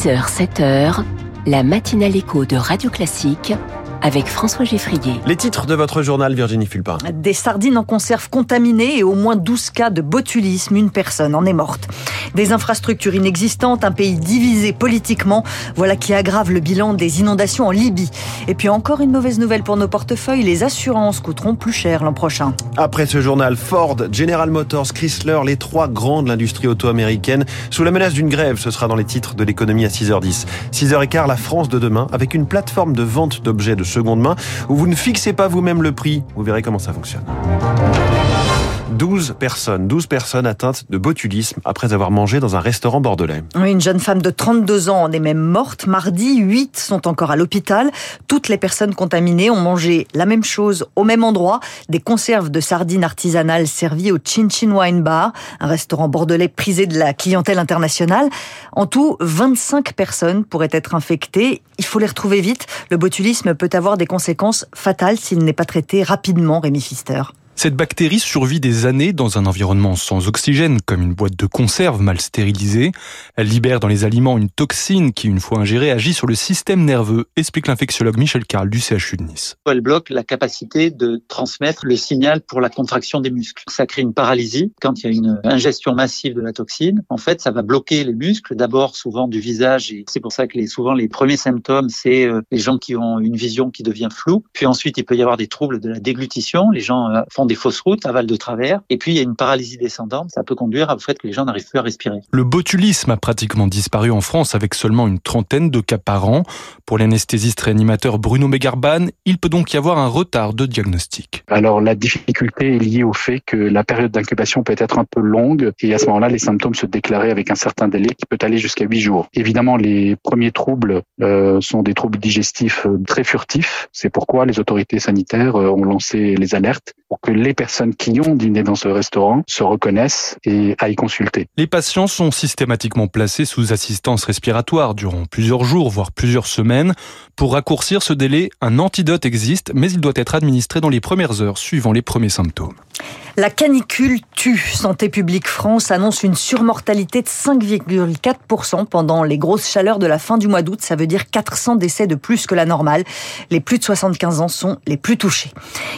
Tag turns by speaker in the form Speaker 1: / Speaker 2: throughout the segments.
Speaker 1: 6h, 7h, la matinale écho de Radio Classique avec François Geffrier.
Speaker 2: Les titres de votre journal, Virginie Fulpin.
Speaker 3: Des sardines en conserve contaminées et au moins 12 cas de botulisme. Une personne en est morte. Des infrastructures inexistantes, un pays divisé politiquement. Voilà qui aggrave le bilan des inondations en Libye. Et puis encore une mauvaise nouvelle pour nos portefeuilles. Les assurances coûteront plus cher l'an prochain.
Speaker 2: Après ce journal, Ford, General Motors, Chrysler, les trois grands de l'industrie auto-américaine, sous la menace d'une grève, ce sera dans les titres de l'économie à 6h10. 6h15, la France de demain, avec une plateforme de vente d'objets de seconde main où vous ne fixez pas vous-même le prix. Vous verrez comment ça fonctionne. 12 personnes, 12 personnes atteintes de botulisme après avoir mangé dans un restaurant bordelais.
Speaker 3: Une jeune femme de 32 ans en est même morte. Mardi, 8 sont encore à l'hôpital. Toutes les personnes contaminées ont mangé la même chose au même endroit, des conserves de sardines artisanales servies au Chin Chin Wine Bar, un restaurant bordelais prisé de la clientèle internationale. En tout, 25 personnes pourraient être infectées. Il faut les retrouver vite. Le botulisme peut avoir des conséquences fatales s'il n'est pas traité rapidement, Rémi Fister.
Speaker 4: Cette bactérie survit des années dans un environnement sans oxygène, comme une boîte de conserve mal stérilisée. Elle libère dans les aliments une toxine qui, une fois ingérée, agit sur le système nerveux, explique l'infectiologue Michel Carl du CHU de Nice.
Speaker 5: Elle bloque la capacité de transmettre le signal pour la contraction des muscles. Ça crée une paralysie quand il y a une ingestion massive de la toxine. En fait, ça va bloquer les muscles, d'abord souvent du visage, et c'est pour ça que souvent les premiers symptômes, c'est euh, les gens qui ont une vision qui devient floue. Puis ensuite, il peut y avoir des troubles de la déglutition. Les gens euh, font des fausses routes, aval de travers. Et puis, il y a une paralysie descendante. Ça peut conduire au fait que les gens n'arrivent plus à respirer.
Speaker 4: Le botulisme a pratiquement disparu en France avec seulement une trentaine de cas par an. Pour l'anesthésiste réanimateur Bruno Megarban, il peut donc y avoir un retard de diagnostic.
Speaker 6: Alors, la difficulté est liée au fait que la période d'incubation peut être un peu longue et à ce moment-là, les symptômes se déclaraient avec un certain délai qui peut aller jusqu'à huit jours. Évidemment, les premiers troubles euh, sont des troubles digestifs euh, très furtifs. C'est pourquoi les autorités sanitaires euh, ont lancé les alertes pour que les personnes qui ont dîné dans ce restaurant se reconnaissent et aillent consulter.
Speaker 4: Les patients sont systématiquement placés sous assistance respiratoire durant plusieurs jours, voire plusieurs semaines. Pour raccourcir ce délai, un antidote existe, mais il doit être administré dans les premières heures suivant les premiers symptômes.
Speaker 3: La canicule tue. Santé publique France annonce une surmortalité de 5,4% pendant les grosses chaleurs de la fin du mois d'août. Ça veut dire 400 décès de plus que la normale. Les plus de 75 ans sont les plus touchés.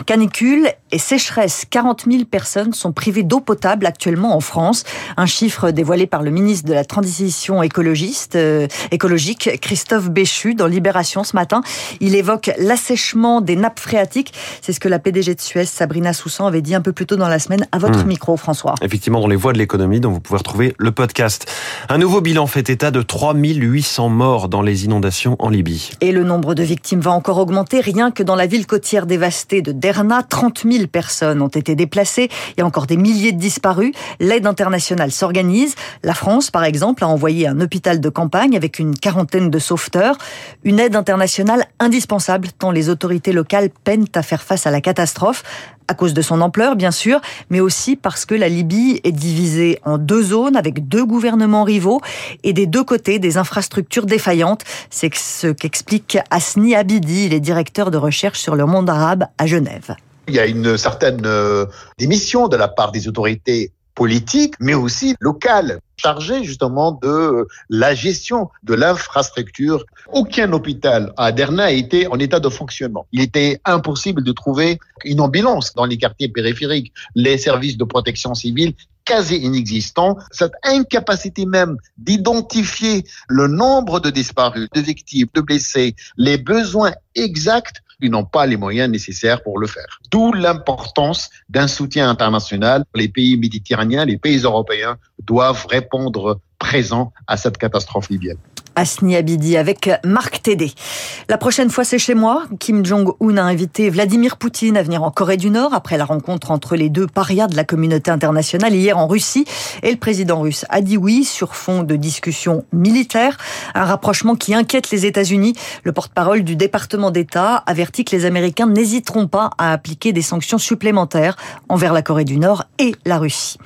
Speaker 3: Canicule et sécheresse. 40 000 personnes sont privées d'eau potable actuellement en France. Un chiffre dévoilé par le ministre de la Transition euh, écologique, Christophe Béchu, dans Libération ce matin. Il évoque l'assèchement des nappes phréatiques. C'est ce que la PDG de Suez, Sabrina Soussan, avait dit un peu plus tôt dans la semaine à votre mmh. micro, François.
Speaker 2: Effectivement, dans les voies de l'économie, dont vous pouvez retrouver le podcast. Un nouveau bilan fait état de 3800 morts dans les inondations en Libye.
Speaker 3: Et le nombre de victimes va encore augmenter. Rien que dans la ville côtière dévastée de Derna, 30 000 personnes ont été déplacées. Il y a encore des milliers de disparus. L'aide internationale s'organise. La France, par exemple, a envoyé un hôpital de campagne avec une quarantaine de sauveteurs. Une aide internationale indispensable tant les autorités locales peinent à faire face à la catastrophe à cause de son ampleur, bien sûr, mais aussi parce que la Libye est divisée en deux zones avec deux gouvernements rivaux et des deux côtés des infrastructures défaillantes. C'est ce qu'explique Asni Abidi, il est directeur de recherche sur le monde arabe à Genève.
Speaker 7: Il y a une certaine euh, démission de la part des autorités politiques, mais aussi locales chargé justement de euh, la gestion de l'infrastructure. Aucun hôpital à Derna été en état de fonctionnement. Il était impossible de trouver une ambulance dans les quartiers périphériques. Les services de protection civile quasi inexistants. Cette incapacité même d'identifier le nombre de disparus, de victimes, de blessés, les besoins exacts ils n'ont pas les moyens nécessaires pour le faire. D'où l'importance d'un soutien international. Les pays méditerranéens, les pays européens doivent répondre présents à cette catastrophe libyenne.
Speaker 3: Asni Abidi avec Marc Tédé. La prochaine fois, c'est chez moi. Kim Jong-un a invité Vladimir Poutine à venir en Corée du Nord après la rencontre entre les deux parias de la communauté internationale hier en Russie. Et le président russe a dit oui sur fond de discussions militaires. Un rapprochement qui inquiète les États-Unis. Le porte-parole du département d'État avertit que les Américains n'hésiteront pas à appliquer des sanctions supplémentaires envers la Corée du Nord et la Russie.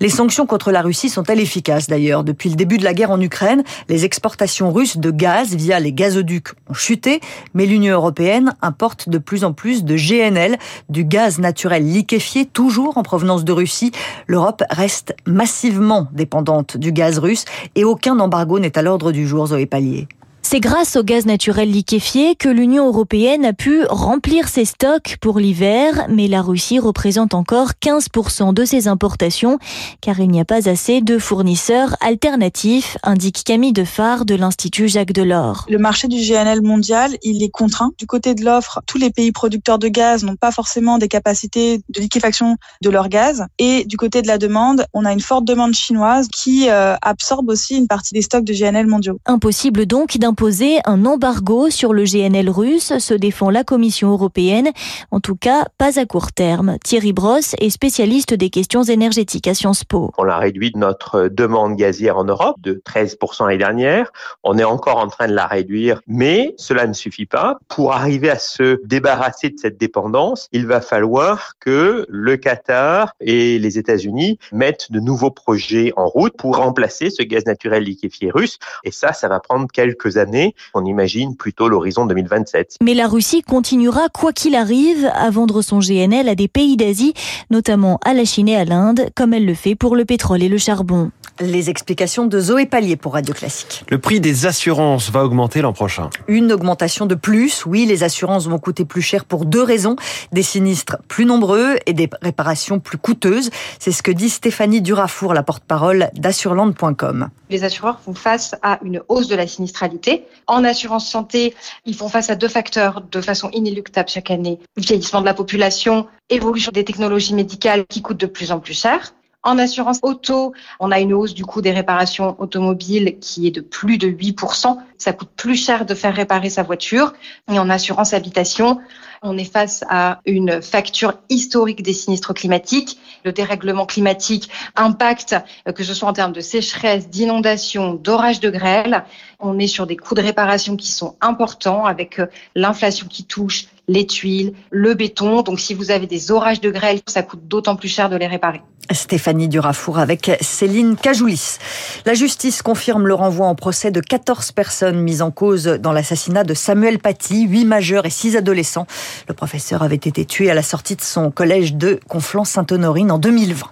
Speaker 3: Les sanctions contre la Russie sont-elles efficaces d'ailleurs? Depuis le début de la guerre en Ukraine, les exportations importations russes de gaz via les gazoducs ont chuté, mais l'Union européenne importe de plus en plus de GNL, du gaz naturel liquéfié, toujours en provenance de Russie. L'Europe reste massivement dépendante du gaz russe et aucun embargo n'est à l'ordre du jour, Zoé Pallier.
Speaker 8: C'est grâce au gaz naturel liquéfié que l'Union européenne a pu remplir ses stocks pour l'hiver, mais la Russie représente encore 15% de ses importations, car il n'y a pas assez de fournisseurs alternatifs, indique Camille Dephare de l'Institut Jacques Delors.
Speaker 9: Le marché du GNL mondial, il est contraint. Du côté de l'offre, tous les pays producteurs de gaz n'ont pas forcément des capacités de liquéfaction de leur gaz. Et du côté de la demande, on a une forte demande chinoise qui euh, absorbe aussi une partie des stocks de GNL mondiaux.
Speaker 8: Impossible donc d'imposer imposer un embargo sur le GNL russe, se défend la Commission européenne. En tout cas, pas à court terme. Thierry Brosse est spécialiste des questions énergétiques à Sciences Po.
Speaker 10: On a réduit notre demande gazière en Europe de 13% l'année dernière. On est encore en train de la réduire, mais cela ne suffit pas. Pour arriver à se débarrasser de cette dépendance, il va falloir que le Qatar et les États-Unis mettent de nouveaux projets en route pour remplacer ce gaz naturel liquéfié russe. Et ça, ça va prendre quelques années on imagine plutôt l'horizon 2027.
Speaker 8: Mais la Russie continuera, quoi qu'il arrive, à vendre son GNL à des pays d'Asie, notamment à la Chine et à l'Inde, comme elle le fait pour le pétrole et le charbon.
Speaker 3: Les explications de Zoé Pallier pour Radio Classique.
Speaker 2: Le prix des assurances va augmenter l'an prochain.
Speaker 3: Une augmentation de plus. Oui, les assurances vont coûter plus cher pour deux raisons. Des sinistres plus nombreux et des réparations plus coûteuses. C'est ce que dit Stéphanie Durafour, la porte-parole d'assurland.com.
Speaker 11: Les assureurs font face à une hausse de la sinistralité. En assurance santé, ils font face à deux facteurs de façon inéluctable chaque année. Vieillissement de la population, évolution des technologies médicales qui coûtent de plus en plus cher. En assurance auto, on a une hausse du coût des réparations automobiles qui est de plus de 8%. Ça coûte plus cher de faire réparer sa voiture. Et en assurance habitation, on est face à une facture historique des sinistres climatiques. Le dérèglement climatique impacte, euh, que ce soit en termes de sécheresse, d'inondation, d'orage de grêle. On est sur des coûts de réparation qui sont importants avec euh, l'inflation qui touche les tuiles, le béton. Donc si vous avez des orages de grêle, ça coûte d'autant plus cher de les réparer.
Speaker 3: Stéphanie Durafour avec Céline Cajoulis. La justice confirme le renvoi en procès de 14 personnes mises en cause dans l'assassinat de Samuel Paty, 8 majeurs et 6 adolescents. Le professeur avait été tué à la sortie de son collège de Conflans-Sainte-Honorine en 2020.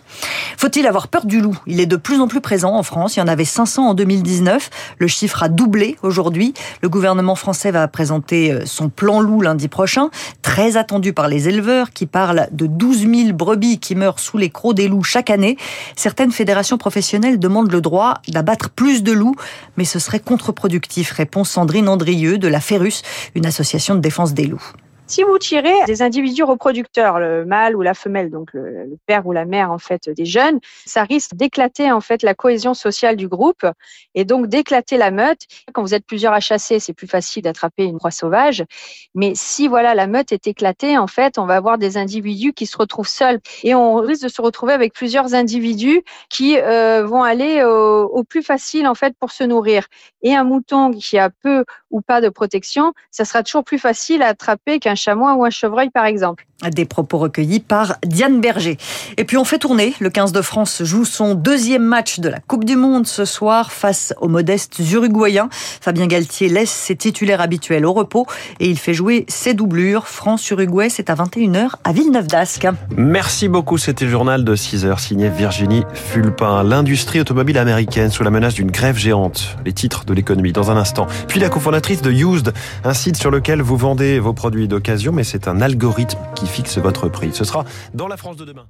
Speaker 3: Faut-il avoir peur du loup? Il est de plus en plus présent en France. Il y en avait 500 en 2019. Le chiffre a doublé aujourd'hui. Le gouvernement français va présenter euh, son plan loup lundi prochain, très attendu par les éleveurs qui parlent de 12 000 brebis qui meurent sous les crocs des loups chaque année. Certaines fédérations professionnelles demandent le droit d'abattre plus de loups, mais ce serait contre-productif, répond Sandrine Andrieux de la Ferus, une association de défense des loups.
Speaker 12: Si vous tirez des individus reproducteurs, le mâle ou la femelle, donc le, père ou la mère en fait des jeunes, ça risque d'éclater en fait la cohésion sociale du groupe et donc d'éclater la meute. Quand vous êtes plusieurs à chasser, c'est plus facile d'attraper une proie sauvage. Mais si voilà la meute est éclatée, en fait, on va avoir des individus qui se retrouvent seuls et on risque de se retrouver avec plusieurs individus qui euh, vont aller au, au plus facile en fait pour se nourrir. Et un mouton qui a peu ou pas de protection, ça sera toujours plus facile à attraper qu'un chamois ou un chevreuil, par exemple.
Speaker 3: Des propos recueillis par Diane Berger. Et puis on fait tourner. Le 15 de France joue son deuxième match de la Coupe du Monde ce soir face aux modestes Uruguayens. Fabien Galtier laisse ses titulaires habituels au repos et il fait jouer ses doublures. France-Uruguay, c'est à 21h à Villeneuve d'Ascq.
Speaker 2: Merci beaucoup. C'était le journal de 6 h signé Virginie Fulpin. L'industrie automobile américaine sous la menace d'une grève géante. Les titres de l'économie dans un instant. Puis la cofondatrice de Used, un site sur lequel vous vendez vos produits d'occasion, mais c'est un algorithme qui fixe votre prix. Ce sera dans la France de demain.